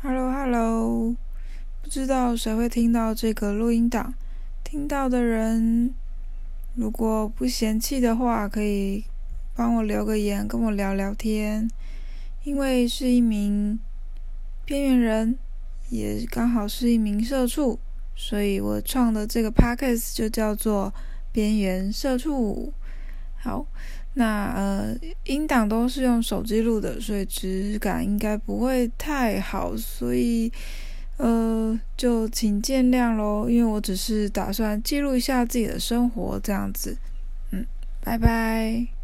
Hello，Hello，不知道谁会听到这个录音档？听到的人，如果不嫌弃的话，可以帮我留个言，跟我聊聊天。因为是一名边缘人，也刚好是一名社畜，所以我创的这个 Podcast 就叫做“边缘社畜”。好。那呃，音档都是用手机录的，所以质感应该不会太好，所以呃，就请见谅喽。因为我只是打算记录一下自己的生活，这样子。嗯，拜拜。